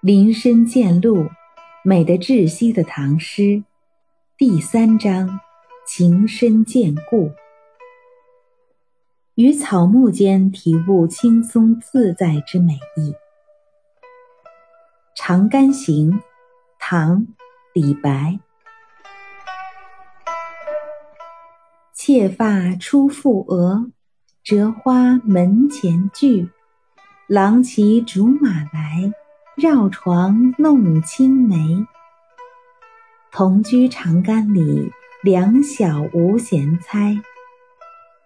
林深见鹿，美得窒息的唐诗，第三章，情深见故。于草木间体悟轻松自在之美意。《长干行》，唐·李白。妾发初覆额，折花门前剧。郎骑竹马来，绕床弄青梅。同居长干里，两小无嫌猜。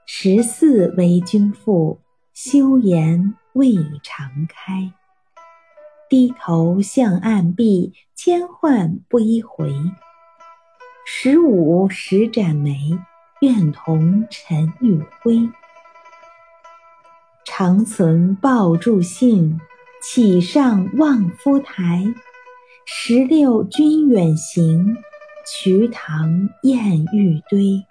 十四为君妇，羞颜未尝开。低头向暗壁，千唤不一回。十五十展眉，愿同尘与灰。长存抱柱信，岂上望夫台。十六君远行，瞿塘滟玉堆。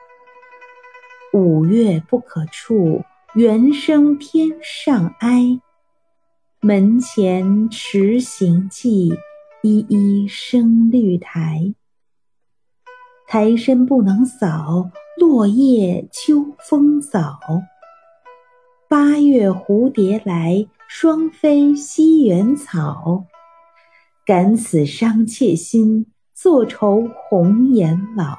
五月不可触，猿声天上哀。门前迟行迹，依依生绿苔。苔深不能扫，落叶秋风扫。八月蝴蝶来，双飞西园草。感此伤妾心，坐愁红颜老。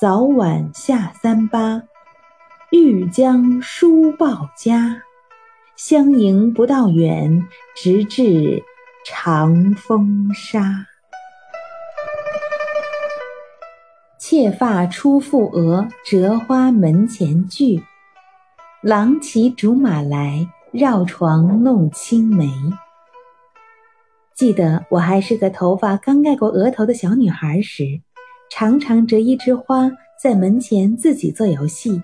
早晚下三巴，欲将书报家。相迎不道远，直至长风沙。妾发初覆额，折花门前剧。郎骑竹马来，绕床弄青梅。记得我还是个头发刚盖过额头的小女孩时。常常折一枝花在门前自己做游戏。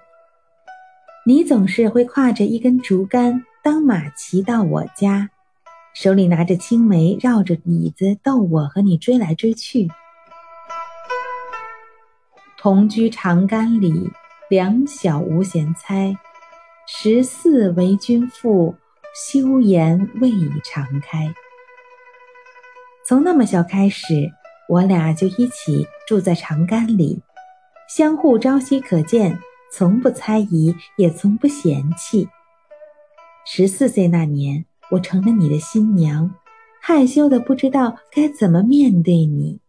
你总是会挎着一根竹竿当马骑到我家，手里拿着青梅，绕着椅子逗我和你追来追去。同居长干里，两小无嫌猜。十四为君妇，羞颜未尝开。从那么小开始。我俩就一起住在长干里，相互朝夕可见，从不猜疑，也从不嫌弃。十四岁那年，我成了你的新娘，害羞的不知道该怎么面对你。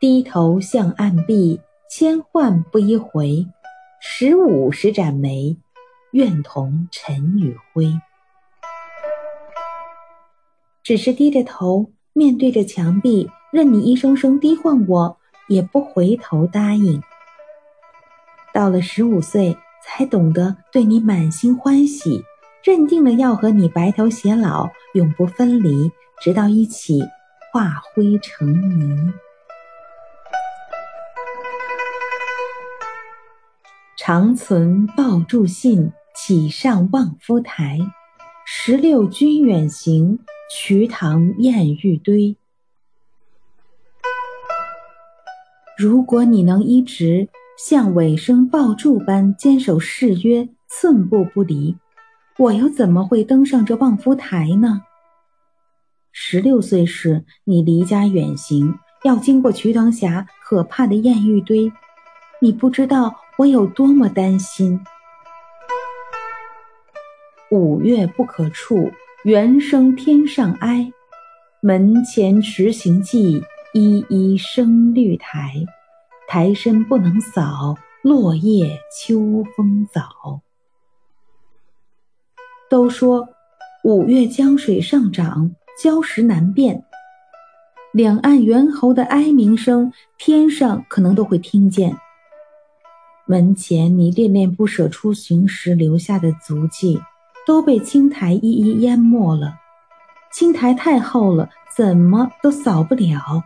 低头向暗闭，千唤不一回。十五十盏眉，愿同尘与灰。只是低着头。面对着墙壁，任你一声声低唤我，也不回头答应。到了十五岁，才懂得对你满心欢喜，认定了要和你白头偕老，永不分离，直到一起化灰成泥。长存抱柱信，启上望夫台。十六君远行。瞿塘滟玉堆。如果你能一直像尾生抱柱般坚守誓约，寸步不离，我又怎么会登上这望夫台呢？十六岁时，你离家远行，要经过瞿塘峡可怕的滟玉堆，你不知道我有多么担心。五月不可触。猿声天上哀，门前迟行迹，依依生绿苔。苔深不能扫，落叶秋风早。都说五月江水上涨，礁石难辨。两岸猿猴的哀鸣声，天上可能都会听见。门前你恋恋不舍出行时留下的足迹。都被青苔一一淹没了，青苔太厚了，怎么都扫不了。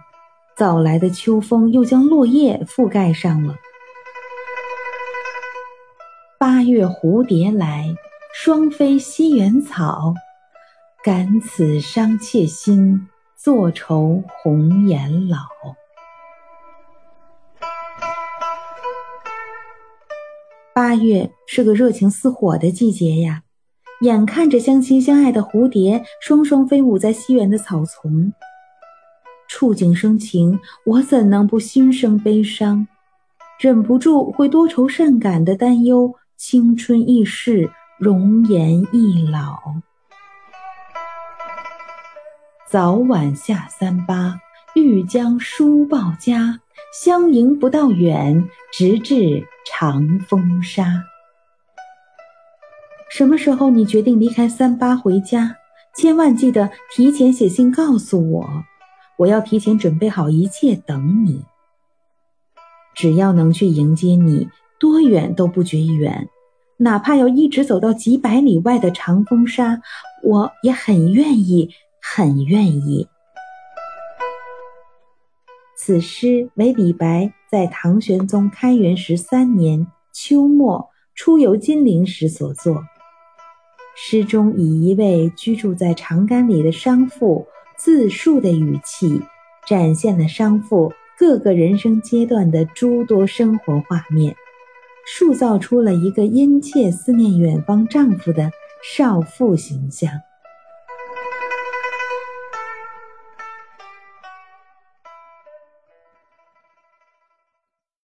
早来的秋风又将落叶覆盖上了。八月蝴蝶来，双飞西园草。感此伤妾心，坐愁红颜老。八月是个热情似火的季节呀。眼看着相亲相爱的蝴蝶双双飞舞在西园的草丛，触景生情，我怎能不心生悲伤？忍不住会多愁善感的担忧青春易逝，容颜易老。早晚下三巴，欲将书报家。相迎不到远，直至长风沙。什么时候你决定离开三八回家？千万记得提前写信告诉我，我要提前准备好一切等你。只要能去迎接你，多远都不觉远，哪怕要一直走到几百里外的长风沙，我也很愿意，很愿意。此诗为李白在唐玄宗开元十三年秋末出游金陵时所作。诗中以一位居住在长干里的商妇自述的语气，展现了商妇各个人生阶段的诸多生活画面，塑造出了一个殷切思念远方丈夫的少妇形象。